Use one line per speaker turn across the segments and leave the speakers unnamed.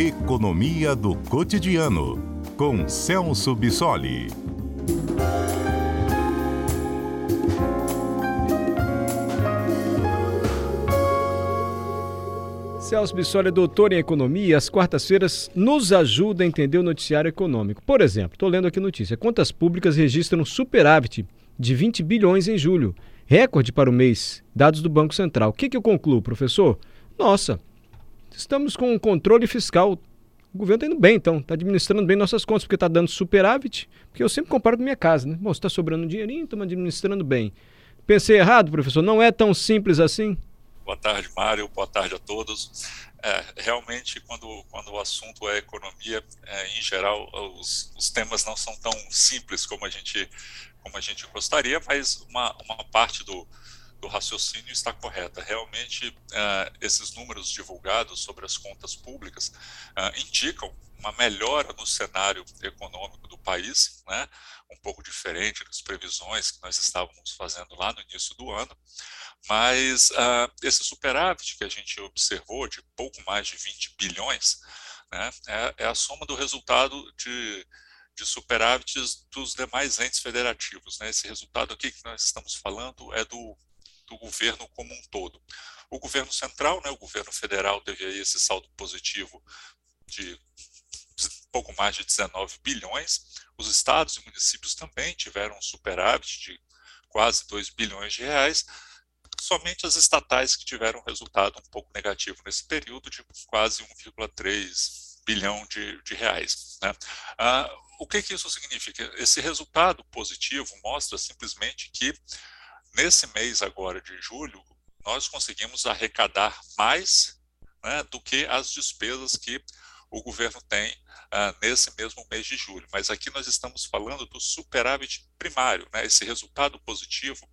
Economia do Cotidiano, com Celso Bissoli.
Celso Bissoli é doutor em economia e às quartas-feiras nos ajuda a entender o noticiário econômico. Por exemplo, estou lendo aqui notícia: contas públicas registram superávit de 20 bilhões em julho, recorde para o mês, dados do Banco Central. O que, que eu concluo, professor? Nossa, estamos com um controle fiscal. O governo está indo bem, então, está administrando bem nossas contas, porque está dando superávit, porque eu sempre comparo com minha casa, né? Bom, está sobrando dinheirinho, estamos administrando bem. Pensei errado, professor? Não é tão simples assim?
Boa tarde, Mário. Boa tarde a todos. É, realmente, quando, quando o assunto é economia, é, em geral, os, os temas não são tão simples como a gente, como a gente gostaria, mas uma, uma parte do, do raciocínio está correta. Realmente, uh, esses números divulgados sobre as contas públicas uh, indicam uma melhora no cenário econômico do país, né, um pouco diferente das previsões que nós estávamos fazendo lá no início do ano, mas uh, esse superávit que a gente observou de pouco mais de 20 bilhões né, é, é a soma do resultado de de superávites dos demais entes federativos. Né? Esse resultado aqui que nós estamos falando é do do governo como um todo. O governo central, né, o governo federal, teve aí esse saldo positivo de pouco mais de 19 bilhões. Os estados e municípios também tiveram um superávit de quase 2 bilhões de reais. Somente as estatais que tiveram resultado um pouco negativo nesse período, de quase 1,3 bilhão de, de reais. Né? Ah, o que, que isso significa? Esse resultado positivo mostra simplesmente que nesse mês agora de julho, nós conseguimos arrecadar mais né, do que as despesas que o governo tem uh, nesse mesmo mês de julho. Mas aqui nós estamos falando do superávit primário, né? esse resultado positivo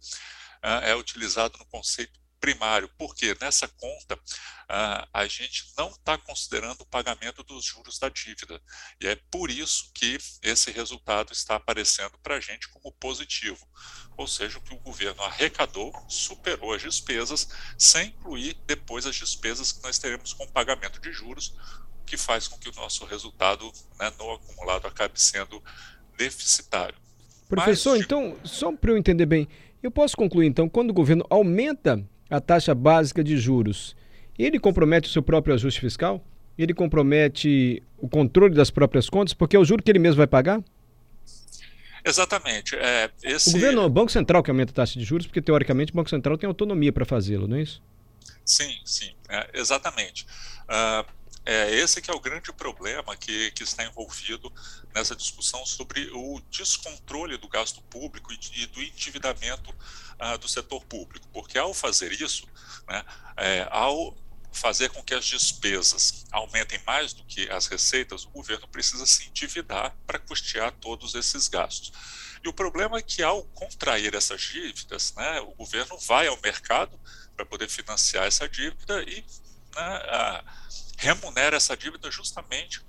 uh, é utilizado no conceito primário, porque nessa conta uh, a gente não está considerando o pagamento dos juros da dívida. E é por isso que esse resultado está aparecendo para a gente como positivo. Ou seja, o que o governo arrecadou superou as despesas, sem incluir depois as despesas que nós teremos com pagamento de juros, o que faz com que o nosso resultado né, no acumulado acabe sendo deficitário.
Professor, Mas, então, só para eu entender bem, eu posso concluir então, quando o governo aumenta a taxa básica de juros, ele compromete o seu próprio ajuste fiscal? Ele compromete o controle das próprias contas, porque é o juro que ele mesmo vai pagar?
Exatamente. É, esse...
O governo, o Banco Central que aumenta a taxa de juros, porque teoricamente o Banco Central tem autonomia para fazê-lo, não é isso?
Sim, sim, é, exatamente. Uh, é esse que é o grande problema que, que está envolvido nessa discussão sobre o descontrole do gasto público e, e do endividamento uh, do setor público, porque ao fazer isso, né, é, ao fazer com que as despesas aumentem mais do que as receitas, o governo precisa se endividar para custear todos esses gastos. E o problema é que, ao contrair essas dívidas, né, o governo vai ao mercado para poder financiar essa dívida e né, remunera essa dívida justamente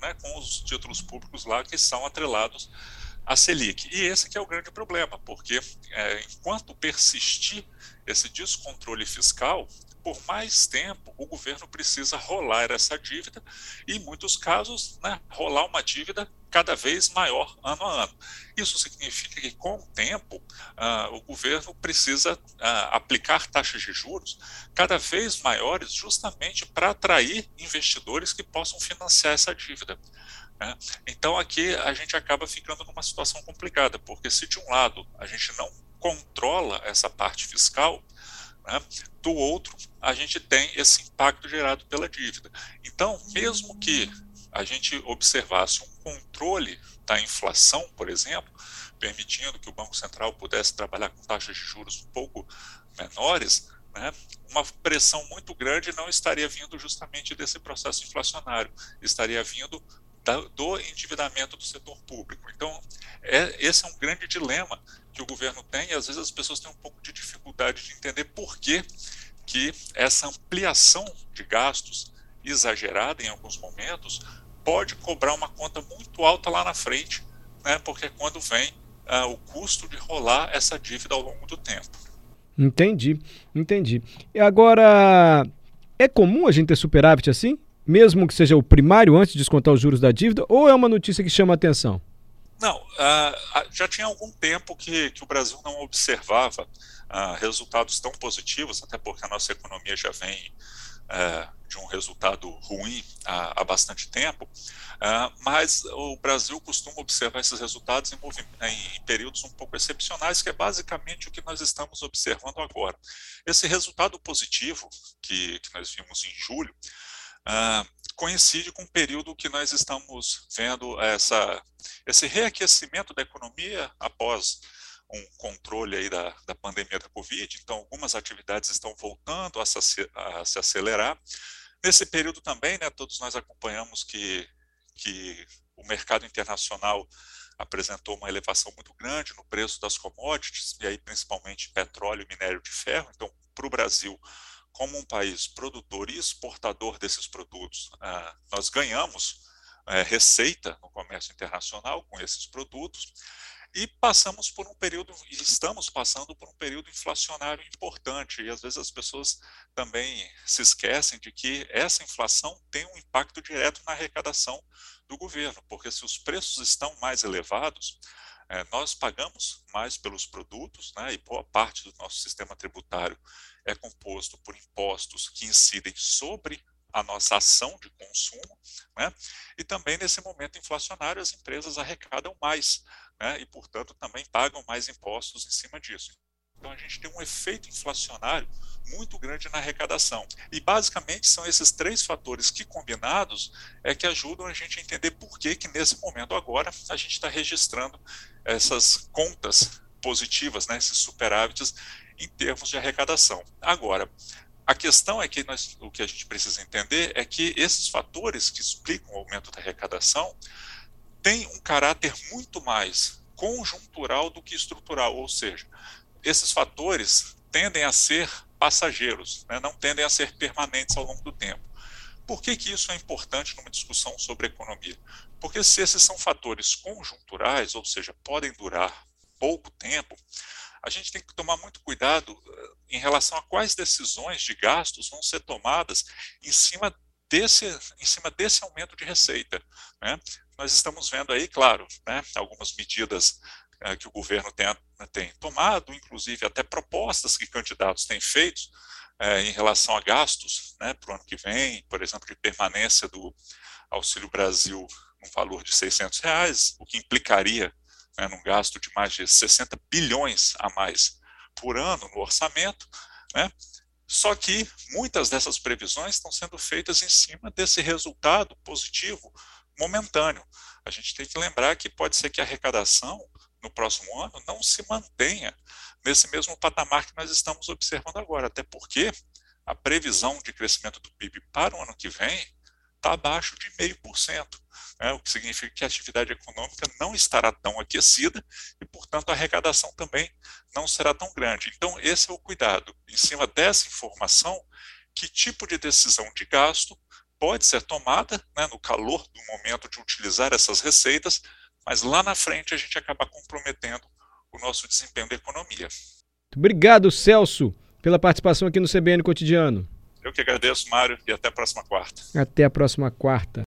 né, com os títulos públicos lá que são atrelados à Selic. E esse que é o grande problema, porque é, enquanto persistir esse descontrole fiscal, por mais tempo o governo precisa rolar essa dívida e, em muitos casos, né, rolar uma dívida cada vez maior ano a ano. Isso significa que, com o tempo, uh, o governo precisa uh, aplicar taxas de juros cada vez maiores, justamente para atrair investidores que possam financiar essa dívida. Né? Então, aqui a gente acaba ficando numa situação complicada, porque se de um lado a gente não controla essa parte fiscal, né? Do outro, a gente tem esse impacto gerado pela dívida. Então, mesmo que a gente observasse um controle da inflação, por exemplo, permitindo que o Banco Central pudesse trabalhar com taxas de juros um pouco menores, né, uma pressão muito grande não estaria vindo justamente desse processo inflacionário, estaria vindo da, do endividamento do setor público. Então, é, esse é um grande dilema que o governo tem e às vezes as pessoas têm um pouco de dificuldade de entender por que, que essa ampliação de gastos exagerada em alguns momentos pode cobrar uma conta muito alta lá na frente, né, porque é quando vem uh, o custo de rolar essa dívida ao longo do tempo.
Entendi, entendi. E agora, é comum a gente ter superávit assim? mesmo que seja o primário antes de descontar os juros da dívida, ou é uma notícia que chama atenção?
Não, uh, já tinha algum tempo que, que o Brasil não observava uh, resultados tão positivos, até porque a nossa economia já vem de um resultado ruim há, bastante tempo, mas o Brasil costuma observar esses resultados em, em, períodos um pouco excepcionais, que é basicamente o que nós estamos observando agora. Esse resultado positivo que, que nós vimos em julho uh, coincide com o período que nós estamos vendo essa, esse reaquecimento da economia após um controle aí da, da pandemia da Covid, então algumas atividades estão voltando a se, a se acelerar, Nesse período também, né, todos nós acompanhamos que, que o mercado internacional apresentou uma elevação muito grande no preço das commodities, e aí principalmente petróleo e minério de ferro. Então, para o Brasil, como um país produtor e exportador desses produtos, ah, nós ganhamos eh, receita no comércio internacional com esses produtos. E passamos por um período, estamos passando por um período inflacionário importante, e às vezes as pessoas também se esquecem de que essa inflação tem um impacto direto na arrecadação do governo, porque se os preços estão mais elevados, é, nós pagamos mais pelos produtos, né, e boa parte do nosso sistema tributário é composto por impostos que incidem sobre a nossa ação de consumo, né? e também nesse momento inflacionário as empresas arrecadam mais, né? e portanto também pagam mais impostos em cima disso. Então a gente tem um efeito inflacionário muito grande na arrecadação. E basicamente são esses três fatores que combinados é que ajudam a gente a entender por que que nesse momento agora a gente está registrando essas contas positivas, né, esses superávites em termos de arrecadação. Agora, a questão é que nós, o que a gente precisa entender é que esses fatores que explicam o aumento da arrecadação têm um caráter muito mais conjuntural do que estrutural, ou seja, esses fatores tendem a ser passageiros, né, não tendem a ser permanentes ao longo do tempo. Por que, que isso é importante numa discussão sobre economia? Porque se esses são fatores conjunturais, ou seja, podem durar pouco tempo, a gente tem que tomar muito cuidado eh, em relação a quais decisões de gastos vão ser tomadas em cima desse, em cima desse aumento de receita. Né? Nós estamos vendo aí, claro, né, algumas medidas que o governo tem, tem, tomado, inclusive até propostas que candidatos têm feito é, em relação a gastos né, para o ano que vem, por exemplo, de permanência do Auxílio Brasil no valor de 600 reais, o que implicaria né, num gasto de mais de 60 bilhões a mais por ano no orçamento, né? Só que muitas dessas previsões estão sendo feitas em cima desse resultado positivo momentâneo. A gente tem que lembrar que pode ser que a arrecadação no próximo ano não se mantenha nesse mesmo patamar que nós estamos observando agora, até porque a previsão de crescimento do PIB para o ano que vem está abaixo de 0,5%, né, o que significa que a atividade econômica não estará tão aquecida e, portanto, a arrecadação também não será tão grande. Então, esse é o cuidado. Em cima dessa informação, que tipo de decisão de gasto pode ser tomada né, no calor do momento de utilizar essas receitas, mas lá na frente a gente acaba comprometendo o nosso desempenho da economia.
Obrigado, Celso, pela participação aqui no CBN Cotidiano.
Eu que agradeço, Mário, e até a próxima quarta.
Até a próxima quarta.